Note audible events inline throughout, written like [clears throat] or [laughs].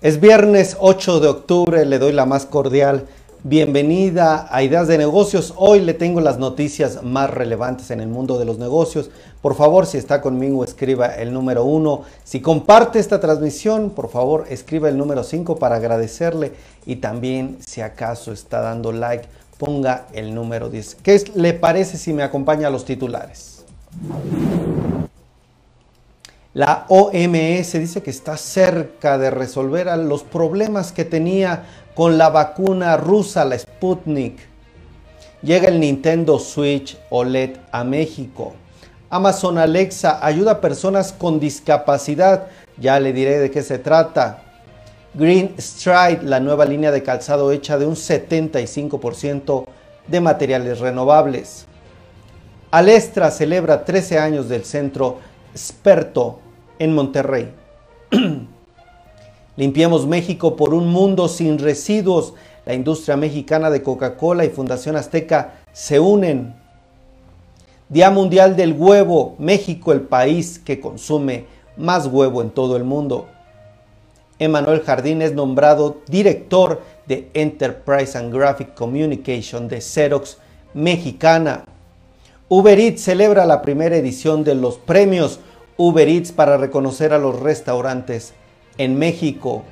Es viernes 8 de octubre, le doy la más cordial bienvenida a Ideas de Negocios. Hoy le tengo las noticias más relevantes en el mundo de los negocios. Por favor, si está conmigo, escriba el número 1. Si comparte esta transmisión, por favor, escriba el número 5 para agradecerle. Y también, si acaso está dando like, ponga el número 10. ¿Qué le parece si me acompaña a los titulares? La OMS dice que está cerca de resolver los problemas que tenía con la vacuna rusa, la Sputnik. Llega el Nintendo Switch OLED a México. Amazon Alexa ayuda a personas con discapacidad. Ya le diré de qué se trata. Green Stride, la nueva línea de calzado hecha de un 75% de materiales renovables. Alestra celebra 13 años del centro experto en Monterrey. [clears throat] Limpiemos México por un mundo sin residuos. La industria mexicana de Coca-Cola y Fundación Azteca se unen. Día Mundial del Huevo. México, el país que consume más huevo en todo el mundo. Emanuel Jardín es nombrado director de Enterprise and Graphic Communication de Xerox Mexicana. Uber Eats celebra la primera edición de los premios Uber Eats para reconocer a los restaurantes en México.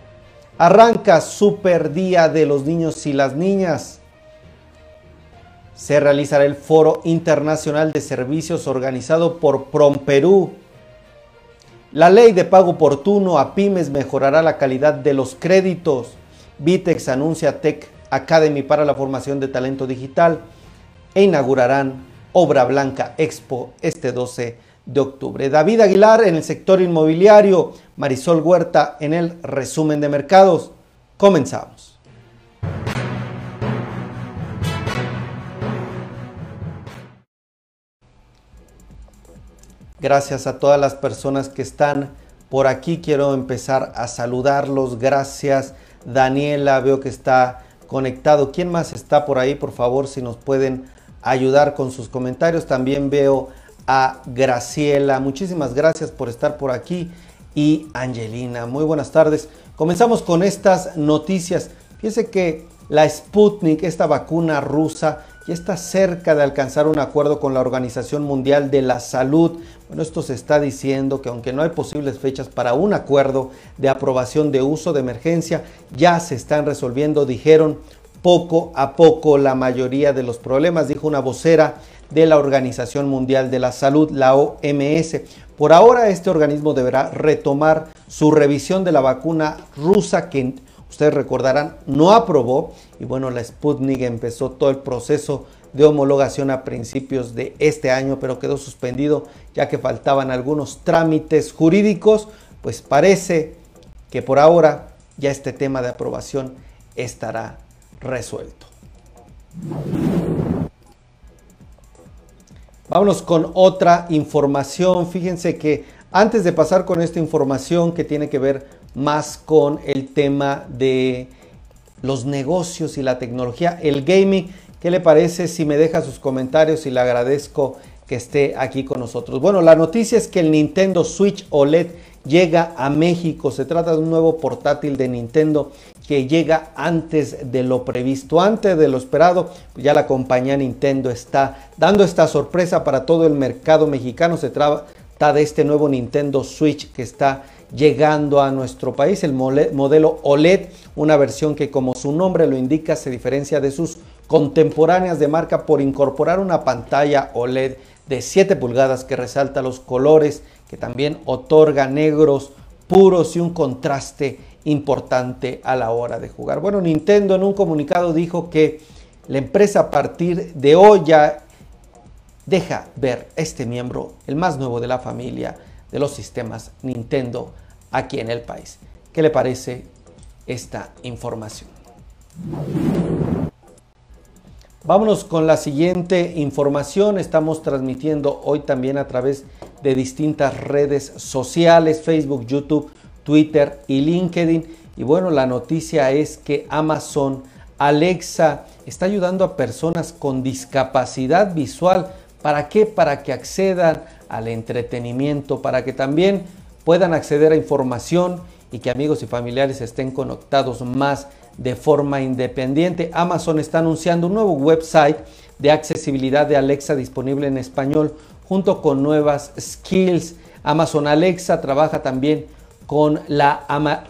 Arranca Super Día de los Niños y las Niñas. Se realizará el Foro Internacional de Servicios organizado por PromPerú. La ley de pago oportuno a pymes mejorará la calidad de los créditos. Vitex anuncia Tech Academy para la formación de talento digital e inaugurarán Obra Blanca Expo este 12 de octubre. David Aguilar en el sector inmobiliario, Marisol Huerta en el resumen de mercados. Comenzamos. Gracias a todas las personas que están por aquí. Quiero empezar a saludarlos. Gracias. Daniela, veo que está conectado. ¿Quién más está por ahí? Por favor, si nos pueden ayudar con sus comentarios. También veo a Graciela. Muchísimas gracias por estar por aquí. Y Angelina, muy buenas tardes. Comenzamos con estas noticias. Fíjense que la Sputnik, esta vacuna rusa, ya está cerca de alcanzar un acuerdo con la Organización Mundial de la Salud. Bueno, esto se está diciendo que aunque no hay posibles fechas para un acuerdo de aprobación de uso de emergencia, ya se están resolviendo, dijeron, poco a poco la mayoría de los problemas, dijo una vocera de la Organización Mundial de la Salud, la OMS. Por ahora este organismo deberá retomar su revisión de la vacuna rusa que ustedes recordarán no aprobó y bueno la Sputnik empezó todo el proceso de homologación a principios de este año pero quedó suspendido ya que faltaban algunos trámites jurídicos pues parece que por ahora ya este tema de aprobación estará resuelto. Vámonos con otra información. Fíjense que antes de pasar con esta información que tiene que ver más con el tema de los negocios y la tecnología, el gaming, ¿qué le parece si me deja sus comentarios y le agradezco que esté aquí con nosotros? Bueno, la noticia es que el Nintendo Switch OLED llega a México. Se trata de un nuevo portátil de Nintendo que llega antes de lo previsto, antes de lo esperado. Ya la compañía Nintendo está dando esta sorpresa para todo el mercado mexicano. Se trata de este nuevo Nintendo Switch que está llegando a nuestro país, el modelo OLED, una versión que como su nombre lo indica se diferencia de sus contemporáneas de marca por incorporar una pantalla OLED de 7 pulgadas que resalta los colores, que también otorga negros puros y un contraste importante a la hora de jugar. Bueno, Nintendo en un comunicado dijo que la empresa a partir de hoy ya deja ver este miembro, el más nuevo de la familia de los sistemas Nintendo aquí en el país. ¿Qué le parece esta información? Vámonos con la siguiente información. Estamos transmitiendo hoy también a través de distintas redes sociales, Facebook, YouTube, Twitter y LinkedIn. Y bueno, la noticia es que Amazon Alexa está ayudando a personas con discapacidad visual. ¿Para qué? Para que accedan al entretenimiento, para que también puedan acceder a información y que amigos y familiares estén conectados más de forma independiente. Amazon está anunciando un nuevo website de accesibilidad de Alexa disponible en español junto con nuevas skills. Amazon Alexa trabaja también con la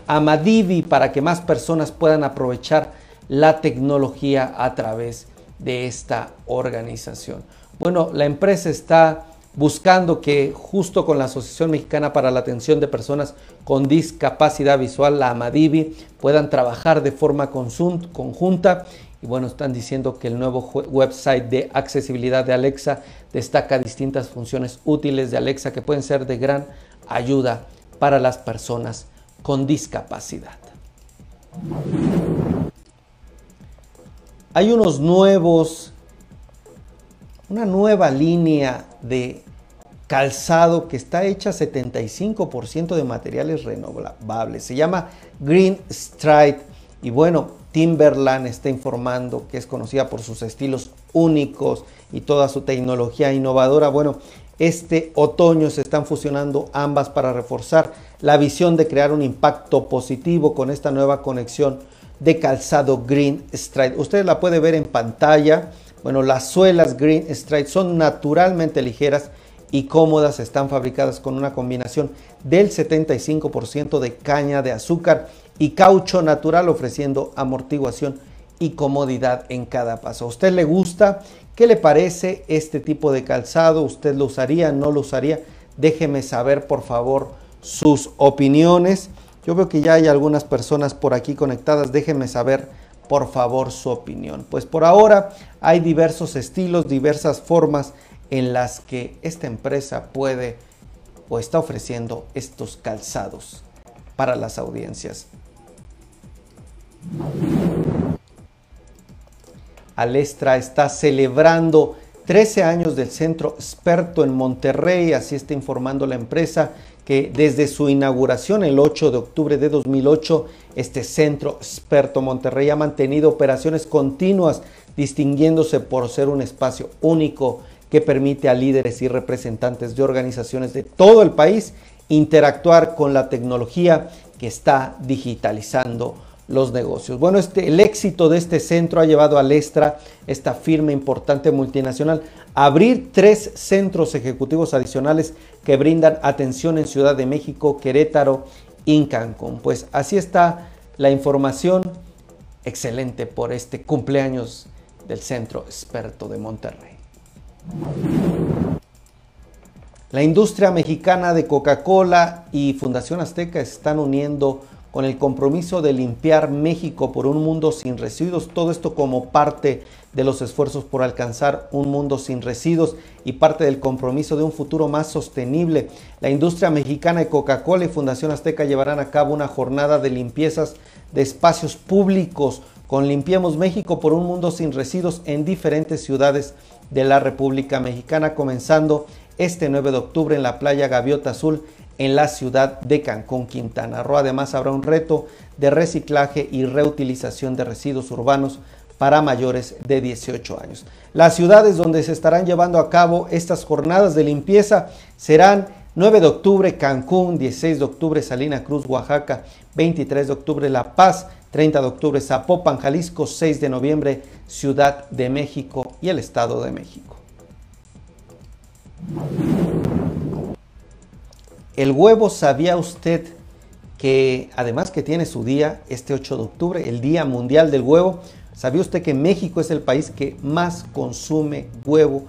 Amadivi para que más personas puedan aprovechar la tecnología a través de esta organización. Bueno, la empresa está buscando que justo con la Asociación Mexicana para la Atención de Personas con Discapacidad Visual, la AMADIVI, puedan trabajar de forma conjunta. Y bueno, están diciendo que el nuevo website de accesibilidad de Alexa destaca distintas funciones útiles de Alexa que pueden ser de gran ayuda para las personas con discapacidad. Hay unos nuevos, una nueva línea de calzado que está hecha 75% de materiales renovables. Se llama Green Stride y bueno, Timberland está informando que es conocida por sus estilos únicos y toda su tecnología innovadora. Bueno, este otoño se están fusionando ambas para reforzar la visión de crear un impacto positivo con esta nueva conexión de calzado Green Stride. Usted la puede ver en pantalla. Bueno, las suelas Green Stride son naturalmente ligeras y cómodas, están fabricadas con una combinación del 75% de caña de azúcar y caucho natural ofreciendo amortiguación y comodidad en cada paso. ¿A usted le gusta? ¿Qué le parece este tipo de calzado? ¿Usted lo usaría? ¿No lo usaría? Déjeme saber por favor sus opiniones. Yo veo que ya hay algunas personas por aquí conectadas. Déjenme saber por favor su opinión. Pues por ahora hay diversos estilos, diversas formas en las que esta empresa puede o está ofreciendo estos calzados para las audiencias. Alestra está celebrando 13 años del centro experto en Monterrey, así está informando la empresa que desde su inauguración el 8 de octubre de 2008, este centro experto Monterrey ha mantenido operaciones continuas, distinguiéndose por ser un espacio único que permite a líderes y representantes de organizaciones de todo el país interactuar con la tecnología que está digitalizando los negocios. Bueno, este, el éxito de este centro ha llevado a Lestra, esta firma importante multinacional, a abrir tres centros ejecutivos adicionales que brindan atención en Ciudad de México, Querétaro y Cancún. Pues así está la información. Excelente por este cumpleaños del Centro Experto de Monterrey. La industria mexicana de Coca-Cola y Fundación Azteca están uniendo con el compromiso de limpiar México por un mundo sin residuos. Todo esto como parte de los esfuerzos por alcanzar un mundo sin residuos y parte del compromiso de un futuro más sostenible. La industria mexicana de Coca-Cola y Fundación Azteca llevarán a cabo una jornada de limpiezas de espacios públicos con Limpiemos México por un mundo sin residuos en diferentes ciudades de la República Mexicana, comenzando este 9 de octubre en la playa Gaviota Azul en la ciudad de Cancún, Quintana Roo. Además habrá un reto de reciclaje y reutilización de residuos urbanos para mayores de 18 años. Las ciudades donde se estarán llevando a cabo estas jornadas de limpieza serán 9 de octubre Cancún, 16 de octubre Salina Cruz, Oaxaca, 23 de octubre La Paz, 30 de octubre Zapopan, Jalisco, 6 de noviembre Ciudad de México y el Estado de México. El huevo, ¿sabía usted que además que tiene su día este 8 de octubre, el Día Mundial del Huevo? ¿Sabía usted que México es el país que más consume huevo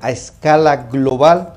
a escala global?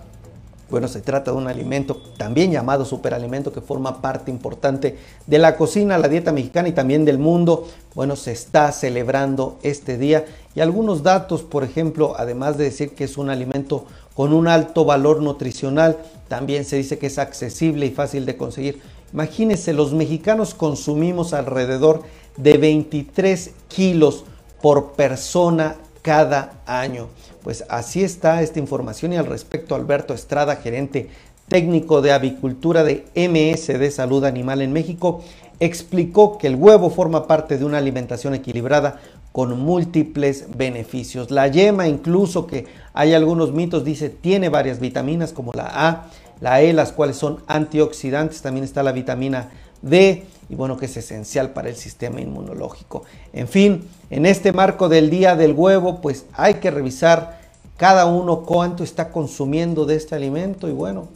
Bueno, se trata de un alimento también llamado superalimento que forma parte importante de la cocina, la dieta mexicana y también del mundo. Bueno, se está celebrando este día y algunos datos, por ejemplo, además de decir que es un alimento con un alto valor nutricional, también se dice que es accesible y fácil de conseguir. Imagínense, los mexicanos consumimos alrededor de 23 kilos por persona cada año. Pues así está esta información y al respecto Alberto Estrada, gerente técnico de avicultura de MSD Salud Animal en México, explicó que el huevo forma parte de una alimentación equilibrada con múltiples beneficios. La yema, incluso que hay algunos mitos, dice, tiene varias vitaminas como la A, la E, las cuales son antioxidantes, también está la vitamina D, y bueno, que es esencial para el sistema inmunológico. En fin, en este marco del Día del Huevo, pues hay que revisar cada uno cuánto está consumiendo de este alimento y bueno,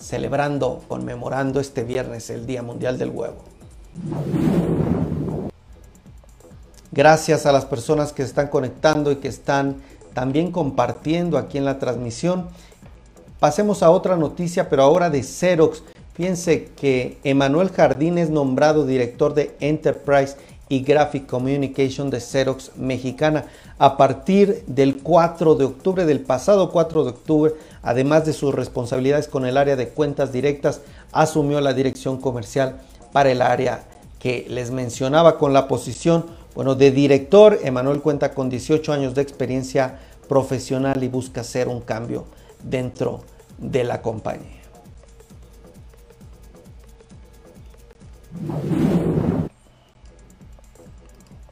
celebrando, conmemorando este viernes el Día Mundial del Huevo. Gracias a las personas que están conectando y que están también compartiendo aquí en la transmisión. Pasemos a otra noticia, pero ahora de Xerox. Fíjense que Emanuel Jardín es nombrado director de Enterprise y Graphic Communication de Xerox Mexicana a partir del 4 de octubre, del pasado 4 de octubre, además de sus responsabilidades con el área de cuentas directas, asumió la dirección comercial para el área que les mencionaba con la posición bueno, de director, Emanuel cuenta con 18 años de experiencia profesional y busca hacer un cambio dentro de la compañía.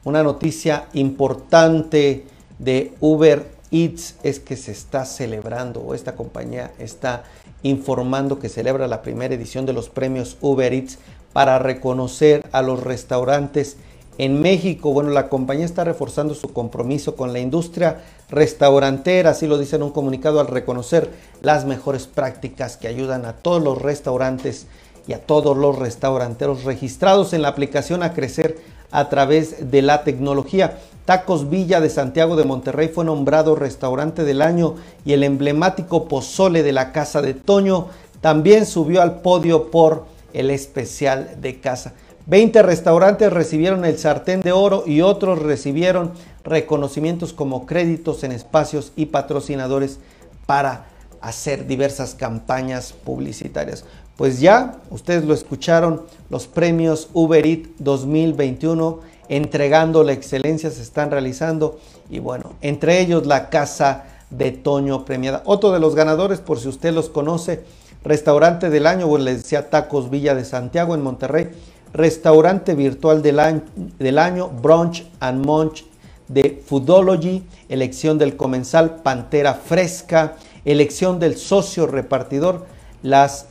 Una noticia importante de Uber Eats es que se está celebrando, o esta compañía está informando que celebra la primera edición de los premios Uber Eats para reconocer a los restaurantes en México, bueno, la compañía está reforzando su compromiso con la industria restaurantera, así lo dice en un comunicado al reconocer las mejores prácticas que ayudan a todos los restaurantes y a todos los restauranteros registrados en la aplicación a crecer a través de la tecnología. Tacos Villa de Santiago de Monterrey fue nombrado restaurante del año y el emblemático pozole de la Casa de Toño también subió al podio por el especial de casa. 20 restaurantes recibieron el sartén de oro y otros recibieron reconocimientos como créditos en espacios y patrocinadores para hacer diversas campañas publicitarias. Pues ya, ustedes lo escucharon, los premios Uber Eats 2021 entregando la excelencia se están realizando y bueno, entre ellos la Casa de Toño premiada. Otro de los ganadores, por si usted los conoce, restaurante del año, bueno, les decía Tacos Villa de Santiago en Monterrey, restaurante virtual del año, Brunch and Munch de Foodology, elección del comensal Pantera Fresca, elección del socio repartidor, las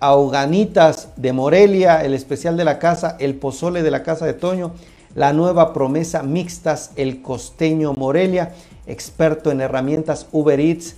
ahoganitas de Morelia, el especial de la casa, el pozole de la casa de Toño, la nueva promesa mixtas, el costeño Morelia, experto en herramientas Uber Eats,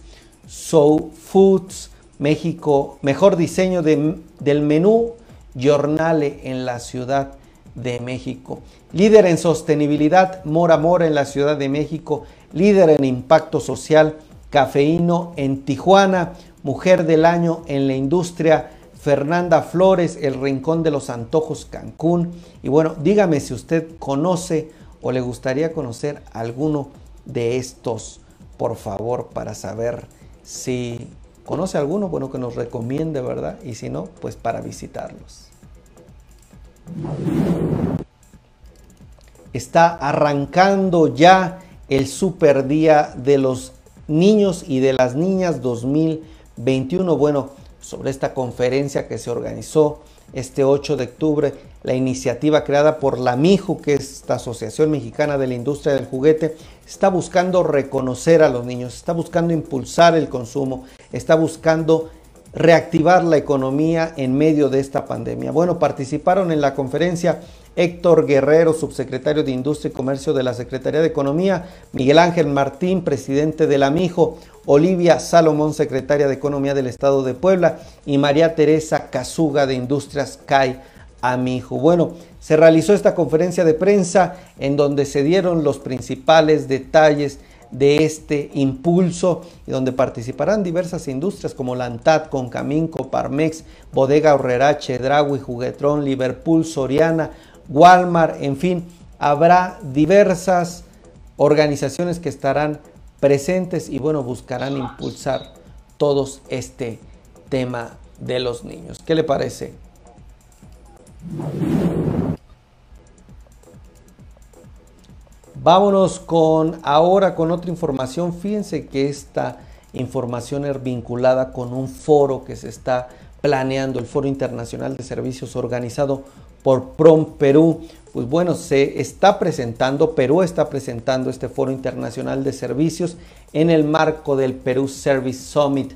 Soul Foods, México, mejor diseño del menú Jornale en la Ciudad de México. Líder en sostenibilidad, Mora Mora en la Ciudad de México. Líder en impacto social, Cafeíno en Tijuana. Mujer del año en la industria, Fernanda Flores, El Rincón de los Antojos, Cancún. Y bueno, dígame si usted conoce o le gustaría conocer alguno de estos, por favor, para saber si ¿Conoce alguno? Bueno, que nos recomiende, ¿verdad? Y si no, pues para visitarlos. Está arrancando ya el super día de los niños y de las niñas 2021. Bueno, sobre esta conferencia que se organizó este 8 de octubre, la iniciativa creada por la MIJU, que es esta Asociación Mexicana de la Industria del Juguete, está buscando reconocer a los niños, está buscando impulsar el consumo, está buscando reactivar la economía en medio de esta pandemia. Bueno, participaron en la conferencia Héctor Guerrero, subsecretario de Industria y Comercio de la Secretaría de Economía, Miguel Ángel Martín, presidente de la MIJO, Olivia Salomón, secretaria de Economía del Estado de Puebla, y María Teresa Casuga de Industrias CAI Amijo. Bueno, se realizó esta conferencia de prensa en donde se dieron los principales detalles de este impulso y donde participarán diversas industrias como Lantat, Concaminco, Parmex, Bodega Horrera, Chedraui, Juguetrón, Liverpool, Soriana, Walmart, en fin, habrá diversas organizaciones que estarán presentes y bueno, buscarán impulsar todos este tema de los niños. ¿Qué le parece? Vámonos con ahora con otra información. Fíjense que esta información es vinculada con un foro que se está planeando, el Foro Internacional de Servicios organizado por PROM Perú. Pues bueno, se está presentando, Perú está presentando este Foro Internacional de Servicios en el marco del Perú Service Summit,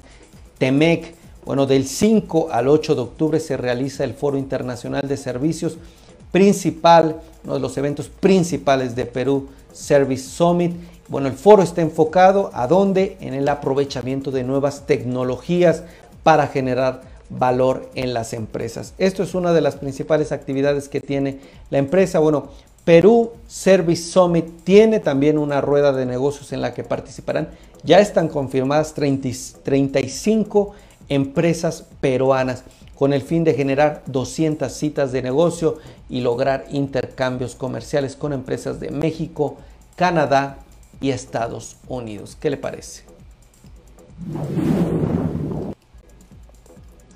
TEMEC Bueno, del 5 al 8 de octubre se realiza el Foro Internacional de Servicios principal, uno de los eventos principales de Perú Service Summit. Bueno, el foro está enfocado a dónde? En el aprovechamiento de nuevas tecnologías para generar valor en las empresas. Esto es una de las principales actividades que tiene la empresa. Bueno, Perú Service Summit tiene también una rueda de negocios en la que participarán. Ya están confirmadas 35 empresas peruanas con el fin de generar 200 citas de negocio y lograr intercambios comerciales con empresas de México, Canadá y Estados Unidos. ¿Qué le parece?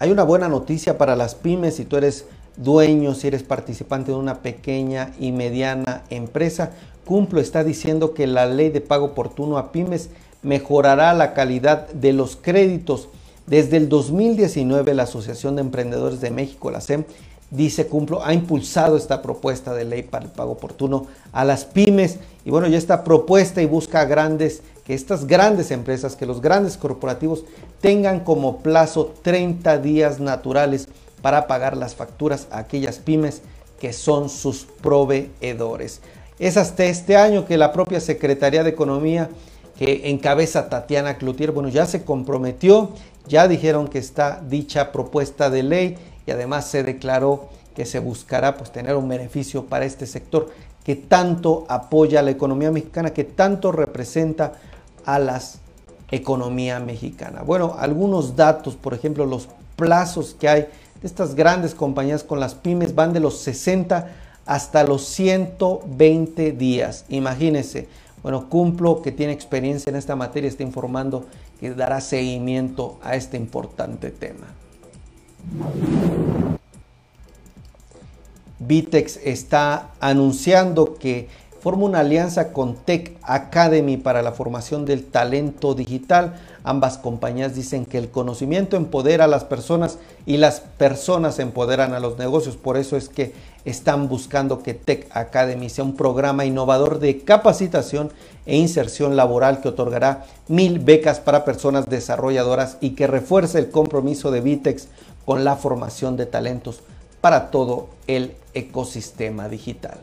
Hay una buena noticia para las pymes si tú eres dueño, si eres participante de una pequeña y mediana empresa. Cumplo está diciendo que la ley de pago oportuno a pymes mejorará la calidad de los créditos. Desde el 2019 la Asociación de Emprendedores de México, la SEM, dice Cumplo, ha impulsado esta propuesta de ley para el pago oportuno a las pymes. Y bueno, ya esta propuesta y busca grandes, que estas grandes empresas, que los grandes corporativos tengan como plazo 30 días naturales para pagar las facturas a aquellas pymes que son sus proveedores. Es hasta este año que la propia Secretaría de Economía que encabeza Tatiana Cloutier, bueno, ya se comprometió, ya dijeron que está dicha propuesta de ley y además se declaró que se buscará pues tener un beneficio para este sector que tanto apoya a la economía mexicana, que tanto representa a la economía mexicana. Bueno, algunos datos, por ejemplo, los plazos que hay de estas grandes compañías con las pymes van de los 60 hasta los 120 días. Imagínense. Bueno, Cumplo, que tiene experiencia en esta materia, está informando que dará seguimiento a este importante tema. Vitex está anunciando que forma una alianza con Tech Academy para la formación del talento digital. Ambas compañías dicen que el conocimiento empodera a las personas y las personas empoderan a los negocios. Por eso es que están buscando que Tech Academy sea un programa innovador de capacitación e inserción laboral que otorgará mil becas para personas desarrolladoras y que refuerce el compromiso de Vitex con la formación de talentos para todo el ecosistema digital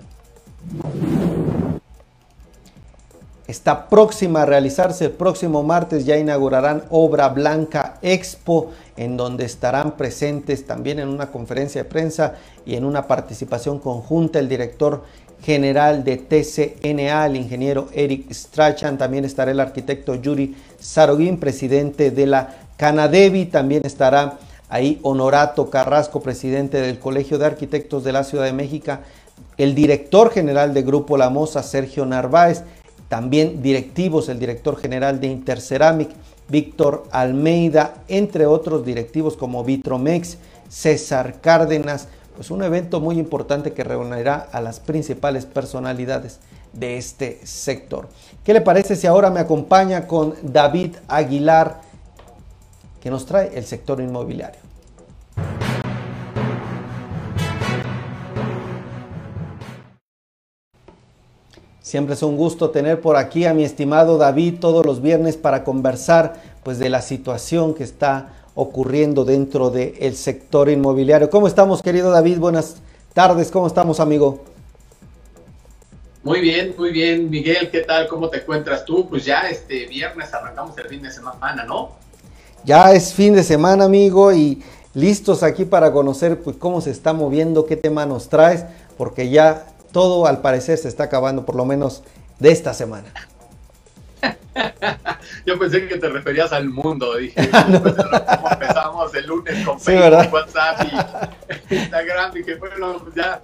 está próxima a realizarse el próximo martes. Ya inaugurarán Obra Blanca Expo, en donde estarán presentes también en una conferencia de prensa y en una participación conjunta el director general de TCNA, el ingeniero Eric Strachan. También estará el arquitecto Yuri Sarogin, presidente de la Canadevi. También estará ahí Honorato Carrasco, presidente del Colegio de Arquitectos de la Ciudad de México. El director general de Grupo La Moza, Sergio Narváez, también directivos, el director general de Interceramic, Víctor Almeida, entre otros directivos como Vitromex, César Cárdenas, pues un evento muy importante que reunirá a las principales personalidades de este sector. ¿Qué le parece si ahora me acompaña con David Aguilar, que nos trae el sector inmobiliario? Siempre es un gusto tener por aquí a mi estimado David todos los viernes para conversar pues de la situación que está ocurriendo dentro del sector inmobiliario. ¿Cómo estamos, querido David? Buenas tardes, ¿cómo estamos, amigo? Muy bien, muy bien, Miguel, ¿qué tal? ¿Cómo te encuentras tú? Pues ya este viernes arrancamos el fin de semana, ¿no? Ya es fin de semana, amigo, y listos aquí para conocer pues, cómo se está moviendo, qué tema nos traes, porque ya todo al parecer se está acabando, por lo menos de esta semana. [laughs] Yo pensé que te referías al mundo, dije, [laughs] pues, empezamos el lunes con Facebook, WhatsApp y [laughs] Instagram, dije, bueno, pues ya.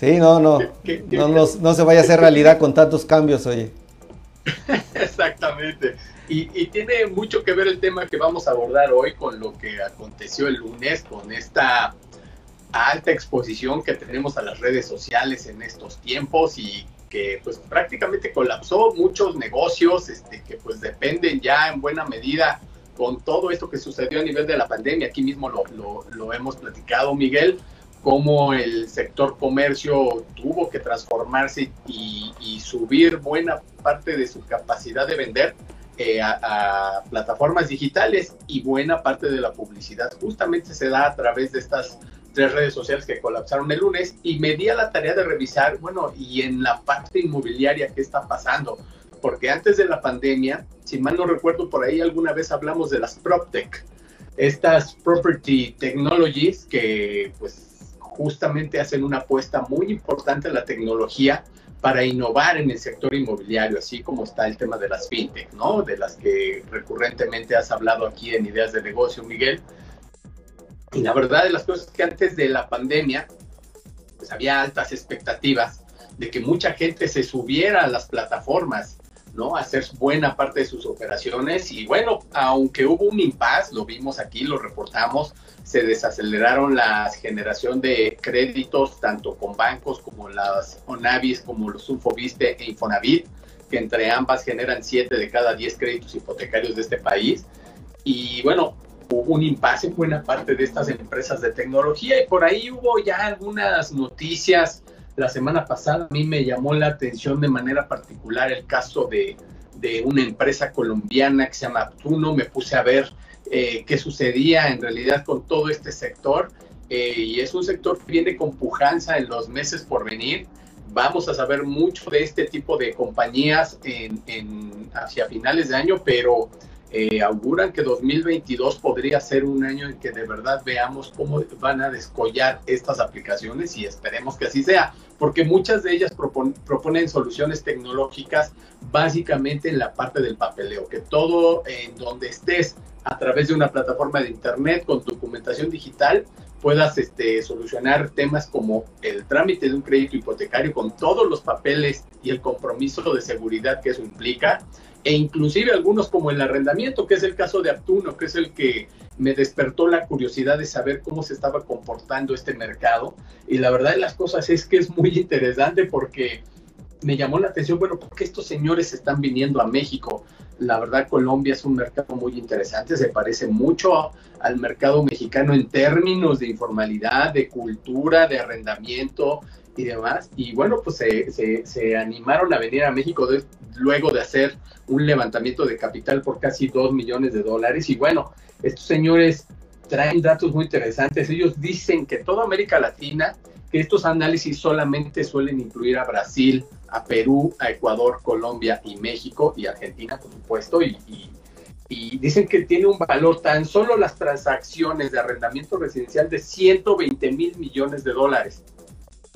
Sí, no, no, no, no, se vaya a hacer realidad con tantos cambios, oye. Exactamente. Y, y, tiene mucho que ver el tema que vamos a abordar hoy con lo que aconteció el lunes, con esta alta exposición que tenemos a las redes sociales en estos tiempos y que pues prácticamente colapsó muchos negocios este, que pues dependen ya en buena medida con todo esto que sucedió a nivel de la pandemia. Aquí mismo lo, lo, hemos platicado, Miguel, cómo el sector comercio tuvo que transformarse y, y subir buena parte de su capacidad de vender eh, a, plataformas digitales y buena parte de la publicidad justamente se da a través de estas tres redes sociales que colapsaron el lunes y me di a la tarea de revisar, bueno, y en la parte inmobiliaria, ¿qué está pasando? Porque antes de la pandemia, si mal no recuerdo, por ahí alguna vez hablamos de las PropTech, estas Property Technologies que pues justamente hacen una apuesta muy importante en la tecnología para innovar en el sector inmobiliario, así como está el tema de las fintech, ¿no? De las que recurrentemente has hablado aquí en Ideas de Negocio, Miguel. Y la verdad de las cosas es que antes de la pandemia, pues había altas expectativas de que mucha gente se subiera a las plataformas, ¿no? Hacer buena parte de sus operaciones. Y bueno, aunque hubo un impas, lo vimos aquí, lo reportamos, se desaceleraron la generación de créditos tanto con bancos como las ONAVIS, como los Ufoviste e Infonavit, que entre ambas generan 7 de cada 10 créditos hipotecarios de este país. Y bueno, un impasse en buena parte de estas empresas de tecnología y por ahí hubo ya algunas noticias. La semana pasada a mí me llamó la atención de manera particular el caso de, de una empresa colombiana que se llama Aptuno. Me puse a ver eh, qué sucedía en realidad con todo este sector eh, y es un sector que viene con pujanza en los meses por venir. Vamos a saber mucho de este tipo de compañías en, en hacia finales de año, pero eh, auguran que 2022 podría ser un año en que de verdad veamos cómo van a descollar estas aplicaciones y esperemos que así sea, porque muchas de ellas proponen soluciones tecnológicas básicamente en la parte del papeleo, que todo en donde estés a través de una plataforma de internet con documentación digital puedas este, solucionar temas como el trámite de un crédito hipotecario con todos los papeles y el compromiso de seguridad que eso implica e inclusive algunos como el arrendamiento, que es el caso de Aptuno, que es el que me despertó la curiosidad de saber cómo se estaba comportando este mercado. Y la verdad de las cosas es que es muy interesante porque me llamó la atención, bueno, ¿por qué estos señores están viniendo a México? La verdad, Colombia es un mercado muy interesante, se parece mucho al mercado mexicano en términos de informalidad, de cultura, de arrendamiento, y demás. Y bueno, pues se, se, animaron a venir a México luego de hacer un levantamiento de capital por casi 2 millones de dólares. Y bueno, estos señores traen datos muy interesantes. Ellos dicen que toda América Latina, que estos análisis solamente suelen incluir a Brasil, a Perú, a Ecuador, Colombia y México y Argentina, por supuesto, y, y, dicen que tiene un valor tan solo las transacciones de arrendamiento residencial de 120 mil millones de dólares.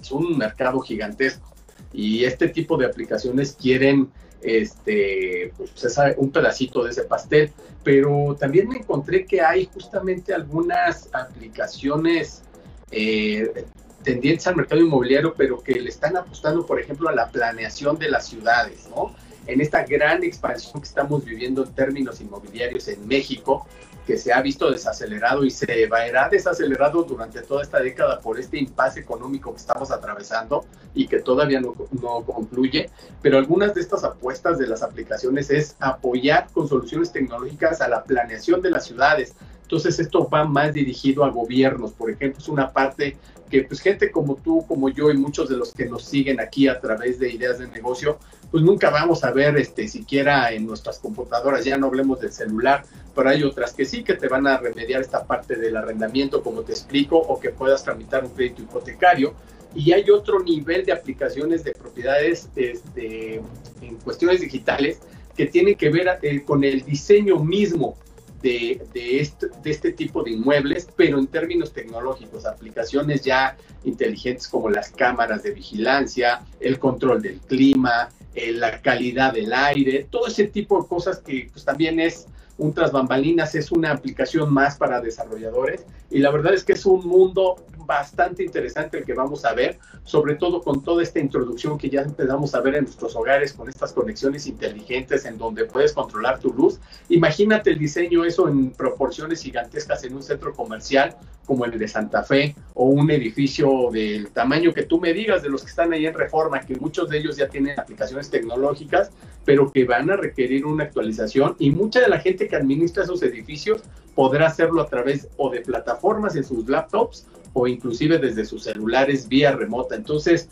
Es un mercado gigantesco y este tipo de aplicaciones quieren este, pues, un pedacito de ese pastel, pero también me encontré que hay justamente algunas aplicaciones eh, tendientes al mercado inmobiliario, pero que le están apostando, por ejemplo, a la planeación de las ciudades, ¿no? En esta gran expansión que estamos viviendo en términos inmobiliarios en México, que se ha visto desacelerado y se verá desacelerado durante toda esta década por este impasse económico que estamos atravesando y que todavía no, no, concluye. Pero algunas de estas apuestas de las aplicaciones es apoyar con soluciones tecnológicas a la planeación de las ciudades. Entonces esto va más dirigido a gobiernos, por ejemplo, es una parte que pues gente como tú, como yo y muchos de los que nos siguen aquí a través de ideas de negocio, pues nunca vamos a ver este siquiera en nuestras computadoras, ya no hablemos del celular, pero hay otras que sí que te van a remediar esta parte del arrendamiento, como te explico, o que puedas tramitar un crédito hipotecario. Y hay otro nivel de aplicaciones de propiedades este, en cuestiones digitales que tienen que ver eh, con el diseño mismo de, de, este, tipo de inmuebles, pero en términos tecnológicos, aplicaciones ya inteligentes como las cámaras de vigilancia, el control del clima, eh, la calidad del aire, todo ese tipo de cosas que pues, también es un tras bambalinas, es una aplicación más para desarrolladores y la verdad es que es un mundo bastante interesante el que vamos a ver, sobre todo con toda esta introducción que ya empezamos a ver en nuestros hogares, con estas conexiones inteligentes en donde puedes controlar tu luz. Imagínate el diseño, eso en proporciones gigantescas en un centro comercial como el de Santa Fe o un edificio del tamaño que tú me digas de los que están ahí en reforma, que muchos de ellos ya tienen aplicaciones tecnológicas, pero que van a requerir una actualización y mucha de la gente que administra esos edificios podrá hacerlo a través o de plataformas en sus laptops o inclusive desde sus celulares vía remota. Entonces,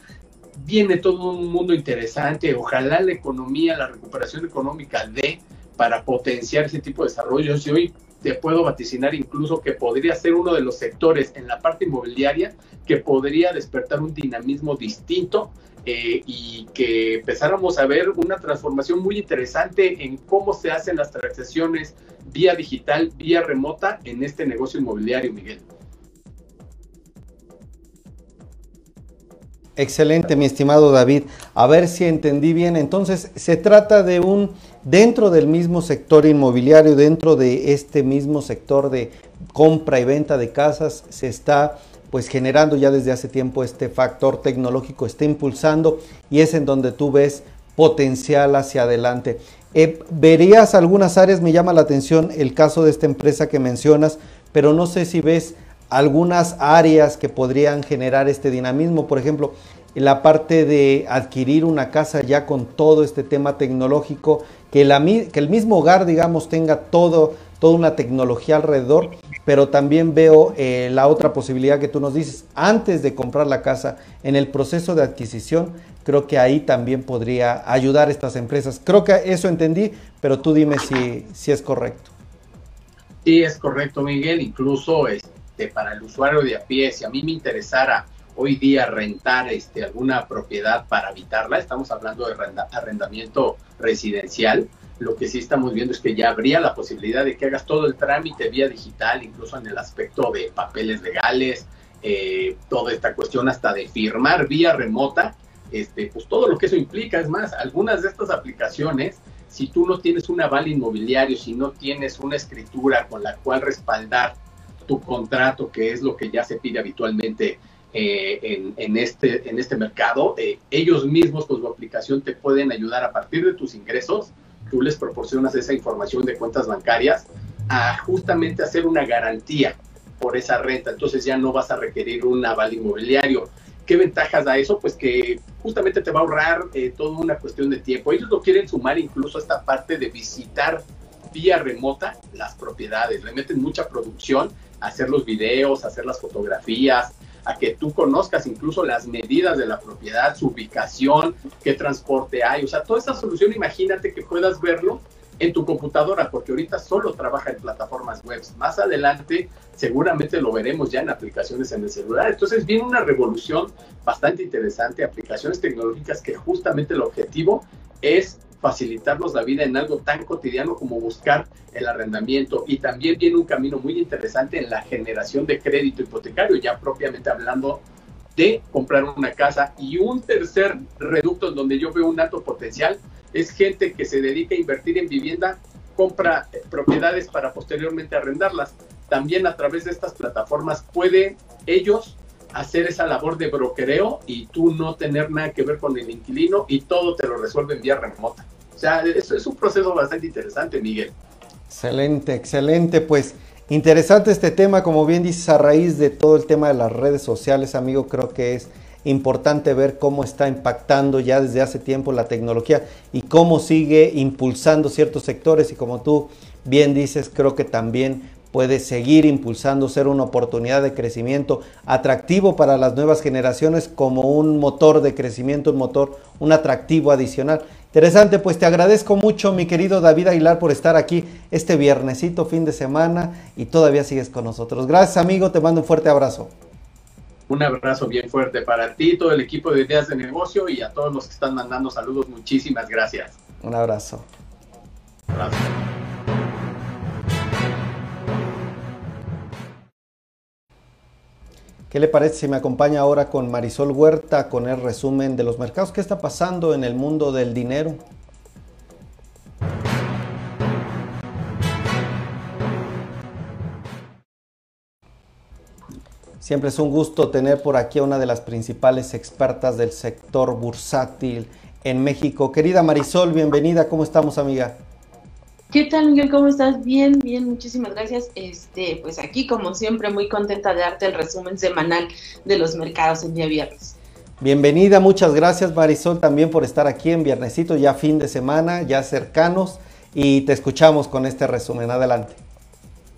viene todo un mundo interesante. Ojalá la economía, la recuperación económica de, para potenciar ese tipo de desarrollos. Y hoy te puedo vaticinar incluso que podría ser uno de los sectores en la parte inmobiliaria que podría despertar un dinamismo distinto eh, y que empezáramos a ver una transformación muy interesante en cómo se hacen las transacciones vía digital, vía remota en este negocio inmobiliario, Miguel. Excelente, mi estimado David. A ver si entendí bien. Entonces, se trata de un, dentro del mismo sector inmobiliario, dentro de este mismo sector de compra y venta de casas, se está pues generando ya desde hace tiempo este factor tecnológico, está impulsando y es en donde tú ves potencial hacia adelante. Eh, verías algunas áreas, me llama la atención el caso de esta empresa que mencionas, pero no sé si ves algunas áreas que podrían generar este dinamismo, por ejemplo, la parte de adquirir una casa ya con todo este tema tecnológico, que, el mismo hogar, digamos, tenga todo, toda una tecnología alrededor, pero también veo eh, la otra posibilidad que tú nos dices, antes de comprar la casa, en el proceso de adquisición, creo que ahí también podría ayudar estas empresas. Creo que eso entendí, pero tú dime si, si es correcto. Sí, es correcto, Miguel. Incluso este, para el usuario de a pie, si a mí me interesara hoy día rentar este, alguna propiedad para habitarla, estamos hablando de arrendamiento residencial, lo que sí estamos viendo es que ya habría la posibilidad de que hagas todo el trámite vía digital, incluso en el aspecto de papeles legales, eh, toda esta cuestión hasta de firmar vía remota, este, pues todo lo que eso implica. Es más, algunas de estas aplicaciones, si tú no tienes un aval inmobiliario, si no tienes una escritura con la cual respaldar tu contrato, que es lo que ya se pide habitualmente eh, en, este, en este mercado, eh, ellos mismos con su aplicación te pueden ayudar a partir de tus ingresos, tú les proporcionas esa información de cuentas bancarias, a justamente hacer una garantía por esa renta, entonces ya no vas a requerir un aval inmobiliario. ¿Qué ventajas da eso? Pues que justamente te va a ahorrar eh, toda una cuestión de tiempo. Ellos lo quieren sumar incluso a esta parte de visitar vía remota las propiedades. Le meten mucha producción, hacer los videos, hacer las fotografías, a que tú conozcas incluso las medidas de la propiedad, su ubicación, qué transporte hay. O sea, toda esa solución, imagínate que puedas verlo en tu computadora, porque ahorita solo trabaja en plataformas web. Más adelante seguramente lo veremos ya en aplicaciones en el celular. Entonces viene una revolución bastante interesante, aplicaciones tecnológicas que justamente el objetivo es facilitarnos la vida en algo tan cotidiano como buscar el arrendamiento. Y también viene un camino muy interesante en la generación de crédito hipotecario, ya propiamente hablando de comprar una casa. Y un tercer reducto en donde yo veo un alto potencial es gente que se dedica a invertir en vivienda, compra eh, propiedades para posteriormente arrendarlas. También a través de estas plataformas puede ellos hacer esa labor de brokereo y tú no tener nada que ver con el inquilino y todo te lo resuelve en vía remota. Sea, eso es un proceso bastante interesante, Miguel. Excelente, excelente. Pues interesante este tema, como bien dices, a raíz de todo el tema de las redes sociales, amigo, creo que es importante ver cómo está impactando ya desde hace tiempo la tecnología y cómo sigue impulsando ciertos sectores y como tú bien dices, creo que también puede seguir impulsando, ser una oportunidad de crecimiento atractivo para las nuevas generaciones como un motor de crecimiento, un motor, un atractivo adicional. Interesante, pues te agradezco mucho mi querido David Aguilar por estar aquí este viernesito, fin de semana y todavía sigues con nosotros. Gracias amigo, te mando un fuerte abrazo. Un abrazo bien fuerte para ti, todo el equipo de Ideas de Negocio y a todos los que están mandando saludos. Muchísimas gracias. Un abrazo. abrazo. ¿Qué le parece si me acompaña ahora con Marisol Huerta con el resumen de los mercados? ¿Qué está pasando en el mundo del dinero? Siempre es un gusto tener por aquí a una de las principales expertas del sector bursátil en México. Querida Marisol, bienvenida. ¿Cómo estamos, amiga? ¿Qué tal, Miguel? ¿Cómo estás? Bien, bien, muchísimas gracias. Este, pues aquí, como siempre, muy contenta de darte el resumen semanal de los mercados el día viernes. Bienvenida, muchas gracias Marisol también por estar aquí en Viernesito, ya fin de semana, ya cercanos, y te escuchamos con este resumen. Adelante.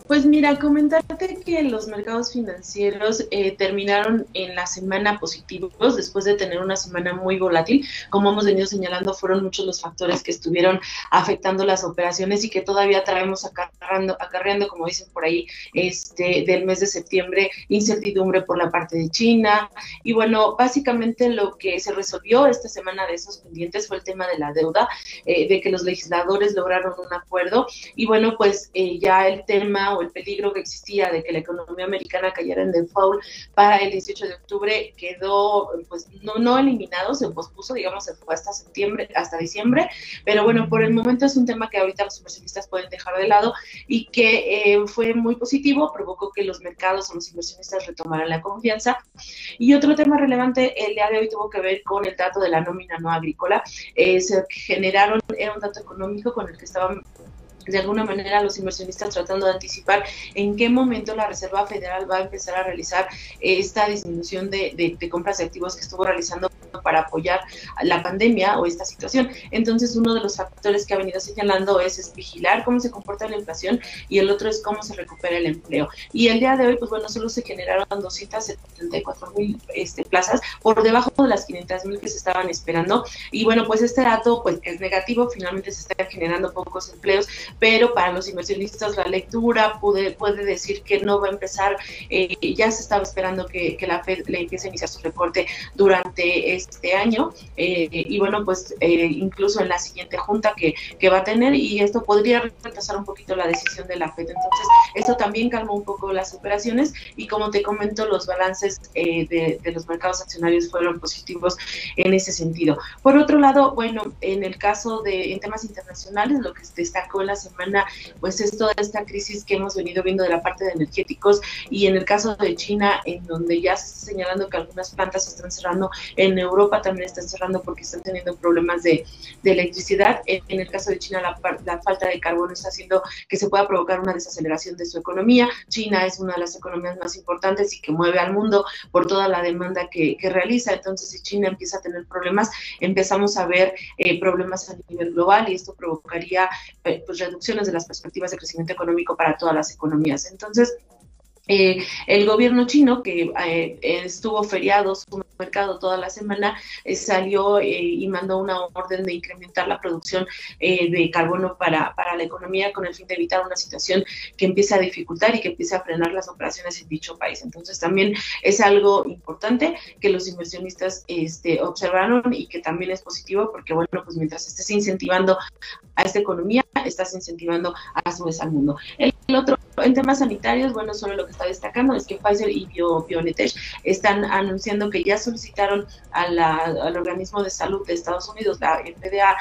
Pues mira, comentarte que los mercados financieros eh, terminaron en la semana positivos después de tener una semana muy volátil. Como hemos venido señalando, fueron muchos los factores que estuvieron afectando las operaciones y que todavía traemos acarreando, acarreando como dicen por ahí, este, del mes de septiembre, incertidumbre por la parte de China. Y bueno, básicamente lo que se resolvió esta semana de esos pendientes fue el tema de la deuda, eh, de que los legisladores lograron un acuerdo. Y bueno, pues eh, ya el tema el peligro que existía de que la economía americana cayera en default para el 18 de octubre quedó, pues, no, no eliminado, se pospuso, digamos, se fue hasta septiembre, hasta diciembre, pero bueno, por el momento es un tema que ahorita los inversionistas pueden dejar de lado y que eh, fue muy positivo, provocó que los mercados o los inversionistas retomaran la confianza. Y otro tema relevante el día de hoy tuvo que ver con el dato de la nómina no agrícola. Eh, generaron, era un dato económico con el que estaban de alguna manera los inversionistas tratando de anticipar en qué momento la Reserva Federal va a empezar a realizar esta disminución de, de, compras de activos que estuvo realizando para apoyar la pandemia o esta situación. Entonces, uno de los factores que ha venido señalando es, vigilar cómo se comporta la inflación y el otro es cómo se recupera el empleo. Y el día de hoy, pues bueno, solo se generaron 274 mil este, plazas por debajo de las 500 mil que se estaban esperando. Y bueno, pues este dato pues es negativo, finalmente se están generando pocos empleos, pero para los inversionistas la lectura puede, puede decir que no va a empezar, eh, ya se estaba esperando que, la Fed le empiece a iniciar su recorte durante este año eh, y bueno, pues eh, incluso en la siguiente junta que, que, va a tener y esto podría retrasar un poquito la decisión de la Fed. Entonces, esto también calmó un poco las operaciones y como te comento, los balances de, de los mercados accionarios fueron positivos en ese sentido. Por otro lado, bueno, en el caso de en temas internacionales, lo que destacó en las semana, pues es toda esta crisis que hemos venido viendo de la parte de energéticos y en el caso de China, en donde ya se está señalando que algunas plantas están cerrando, en Europa también están cerrando porque están teniendo problemas de, electricidad. En, el caso de China, la, la, falta de carbono está haciendo que se pueda provocar una desaceleración de su economía. China es una de las economías más importantes y que mueve al mundo por toda la demanda que, realiza. Entonces, si China empieza a tener problemas, empezamos a ver eh, problemas a nivel global y esto provocaría eh, pues, de las perspectivas de crecimiento económico para todas las economías. Entonces, eh, el gobierno chino, que eh, estuvo feriado su mercado toda la semana, eh, salió y mandó una orden de incrementar la producción de carbono para, para la economía con el fin de evitar una situación que empiece a dificultar y que empiece a frenar las operaciones en dicho país. Entonces también es algo importante que los inversionistas este, observaron y que también es positivo porque, bueno, pues mientras estés incentivando a esta economía, estás incentivando a su vez al mundo. Otro, en temas sanitarios, bueno, solo lo que está destacando es que Pfizer y BioNTech están anunciando que ya solicitaron al organismo de salud de Estados Unidos, la FDA,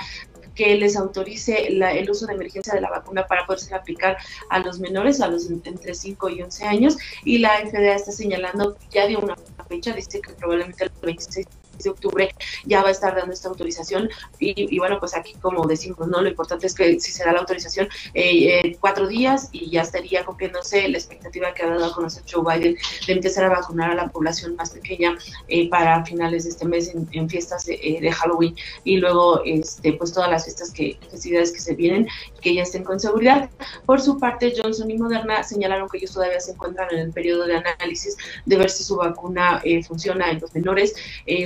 que les autorice el uso de emergencia de la vacuna para poderse aplicar a los menores, a los entre 5 y 11 años, y la FDA está señalando ya de una fecha, dice que probablemente el 26 de octubre ya va a estar dando esta autorización y, bueno, pues aquí como decimos, ¿no? Lo importante es que si se da la autorización eh, eh, cuatro días y ya estaría cumpliéndose la expectativa que ha dado a conocer Joe Biden de empezar a vacunar a la población más pequeña eh, para finales de este mes en, fiestas de, Halloween y luego este pues todas las fiestas que festividades que se vienen que ya estén con seguridad. Por su parte, Johnson y Moderna señalaron que ellos todavía se encuentran en el periodo de análisis de ver si su vacuna funciona en los menores.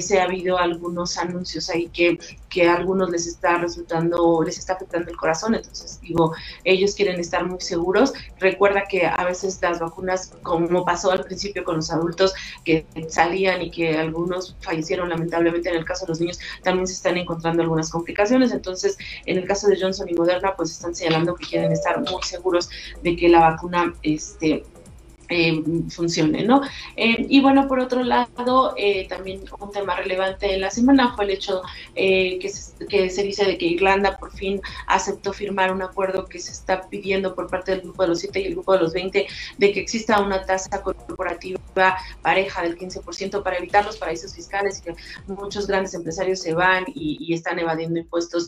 se ha habido algunos anuncios ahí que, que a algunos les está resultando, les está afectando el corazón, entonces digo, ellos quieren estar muy seguros. Recuerda que a veces las vacunas, como pasó al principio con los adultos, que salían y que algunos fallecieron lamentablemente en el caso de los niños, también se están encontrando algunas complicaciones, entonces en el caso de Johnson y Moderna, pues están señalando que quieren estar muy seguros de que la vacuna este, eh, funcione, ¿no? Eh, y bueno, por otro lado, eh, también un tema relevante en la semana fue el hecho que se, que, se, dice de que Irlanda por fin aceptó firmar un acuerdo que se está pidiendo por parte del grupo de los 7 y el grupo de los 20 de que exista una tasa corporativa pareja del 15% para evitar los paraísos fiscales que muchos grandes empresarios se van y, y están evadiendo impuestos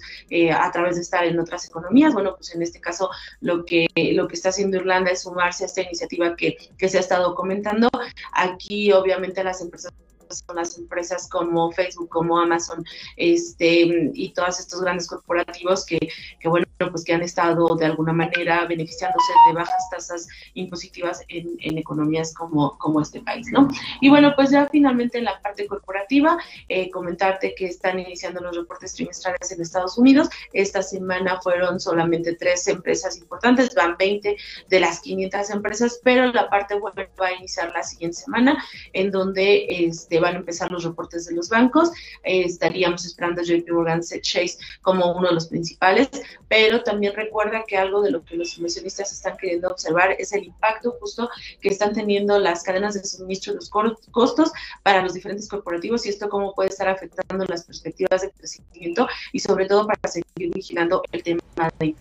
a través de estar en otras economías. Bueno, pues en este caso lo que, lo que está haciendo Irlanda es sumarse a esta iniciativa que que se ha estado comentando. Aquí obviamente las empresas son las empresas como Facebook, como Amazon, este, y todos estos grandes corporativos que, que bueno, pues que han estado de alguna manera beneficiándose de bajas tasas impositivas en, en economías como, como este país, ¿no? Y bueno, pues ya finalmente en la parte corporativa, eh, comentarte que están iniciando los reportes trimestrales en Estados Unidos. Esta semana fueron solamente tres empresas importantes, van 20 de las 500 empresas, pero la parte web va a iniciar la siguiente semana, en donde este, van a empezar los reportes de los bancos. Eh, estaríamos esperando a JP Morgan Chase como uno de los principales, pero también recuerda que algo de lo que los inversionistas están queriendo observar es el impacto justo que están teniendo las cadenas de suministro los costos para los diferentes corporativos y esto cómo puede estar afectando las perspectivas de crecimiento y sobre todo para seguir vigilando el tema de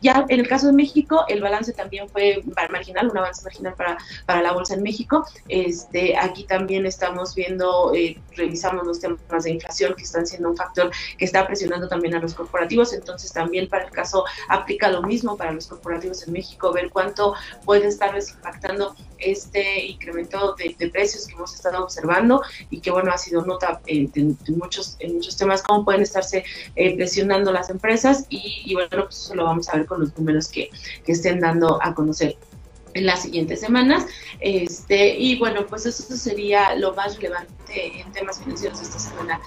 Ya en el caso de México, el balance también fue marginal, un avance marginal para, para la bolsa en México. Este, aquí también estamos viendo, eh, revisamos los temas de inflación que están siendo un factor que está presionando también a los corporativos, entonces también para el caso aplica lo mismo para los corporativos en México, ver cuánto puede estarles impactando este incremento de, precios que hemos estado observando y que bueno ha sido nota en, muchos en muchos temas cómo pueden estarse eh, presionando las empresas y, bueno eso lo vamos a ver con los números que, que estén dando a conocer en las siguientes semanas. Este, y bueno, pues eso sería lo más relevante en temas financieros esta semana,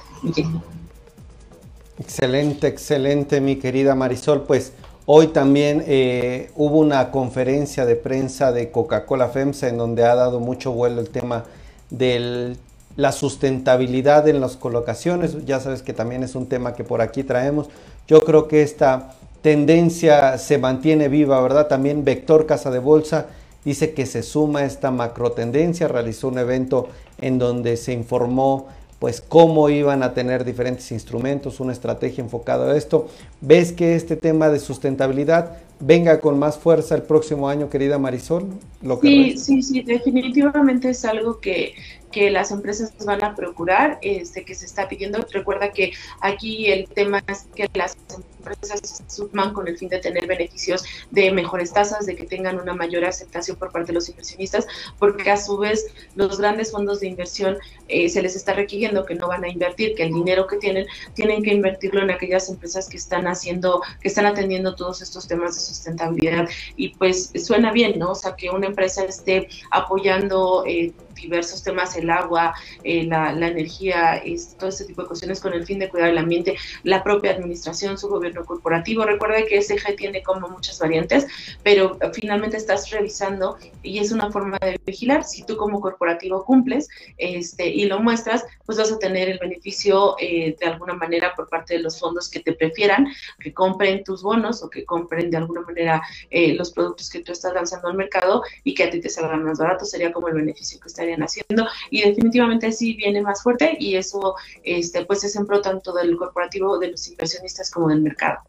Excelente, excelente, mi querida Marisol. Pues hoy también eh, hubo una conferencia de prensa de Coca-Cola FEMSA en donde ha dado mucho vuelo el tema de la sustentabilidad en las colocaciones. Ya sabes que también es un tema que por aquí traemos. Yo creo que esta tendencia se mantiene viva, ¿verdad? También Vector Casa de Bolsa dice que se suma a esta macro tendencia, realizó un evento en donde se informó pues cómo iban a tener diferentes instrumentos, una estrategia enfocada a esto. ¿Ves que este tema de sustentabilidad venga con más fuerza el próximo año, querida Marisol? Lo sí, sí, sí, definitivamente es algo que, que las empresas van a procurar, este, que se está pidiendo. Recuerda que aquí el tema es que las empresas se suman con el fin de tener beneficios de mejores tasas, de que tengan una mayor aceptación por parte de los inversionistas, porque a su vez los grandes fondos de inversión eh, se les está requiriendo que no van a invertir, que el dinero que tienen tienen que invertirlo en aquellas empresas que están haciendo, que están atendiendo todos estos temas de sustentabilidad. Y pues suena bien, ¿no? O sea, que una empresa esté apoyando eh, diversos temas, el agua, eh, la, energía, todo este tipo de cuestiones con el fin de cuidar el ambiente, la propia administración, su gobierno corporativo. Recuerda que ese G tiene como muchas variantes, pero finalmente estás revisando y es una forma de vigilar. Si tú como corporativo cumples este, y lo muestras, pues vas a tener el beneficio eh, de alguna manera por parte de los fondos que te prefieran, que compren tus bonos o que compren de alguna manera eh, los productos que tú estás lanzando al mercado y que a ti te salgan más baratos. Sería como el beneficio que estaría haciendo y definitivamente sí viene más fuerte y eso este, pues es en pro tanto del corporativo, de los inversionistas como del mercado.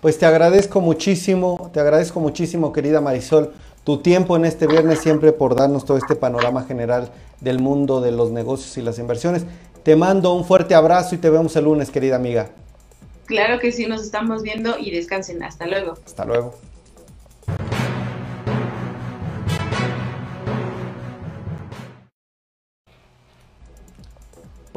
Pues te agradezco muchísimo, te agradezco muchísimo querida Marisol, tu tiempo en este viernes siempre por darnos todo este panorama general del mundo de los negocios y las inversiones. Te mando un fuerte abrazo y te vemos el lunes, querida amiga. Claro que sí, nos estamos viendo y descansen. Hasta luego. Hasta luego.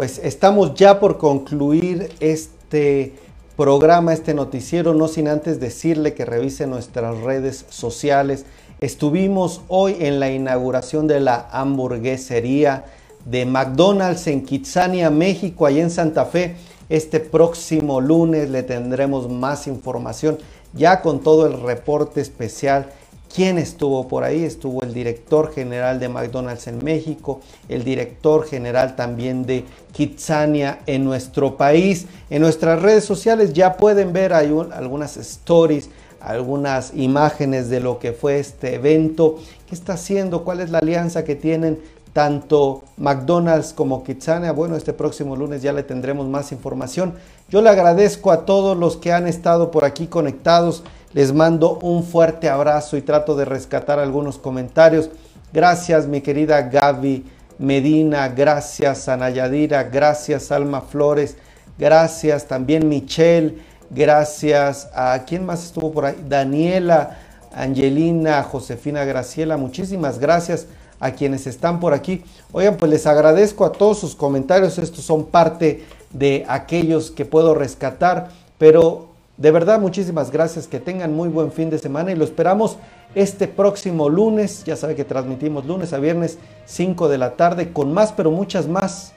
Pues estamos ya por concluir este programa, este noticiero, no sin antes decirle que revise nuestras redes sociales. Estuvimos hoy en la inauguración de la hamburguesería de McDonald's en Kitsania, México, allá en Santa Fe. Este próximo lunes le tendremos más información ya con todo el reporte especial ¿Quién estuvo por ahí? Estuvo el director general de McDonald's en México, el director general también de Kitsania en nuestro país. En nuestras redes sociales ya pueden ver algunas stories, algunas imágenes de lo que fue este evento, qué está haciendo, cuál es la alianza que tienen tanto McDonald's como Kitsania. Bueno, este próximo lunes ya le tendremos más información. Yo le agradezco a todos los que han estado por aquí conectados. Les mando un fuerte abrazo y trato de rescatar algunos comentarios. Gracias mi querida Gaby Medina, gracias Ana Yadira, gracias Alma Flores, gracias también Michelle, gracias a quién más estuvo por ahí, Daniela, Angelina, Josefina Graciela, muchísimas gracias a quienes están por aquí. Oigan, pues les agradezco a todos sus comentarios, estos son parte de aquellos que puedo rescatar, pero de verdad muchísimas gracias, que tengan muy buen fin de semana y lo esperamos este próximo lunes, ya sabe que transmitimos lunes a viernes 5 de la tarde con más, pero muchas más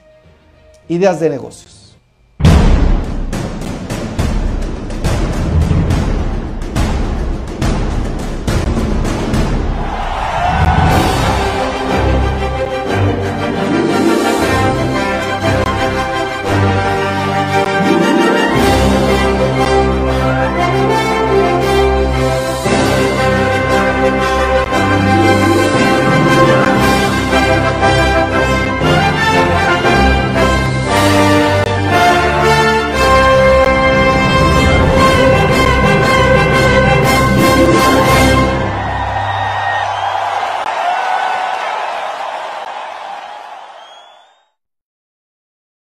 ideas de negocios.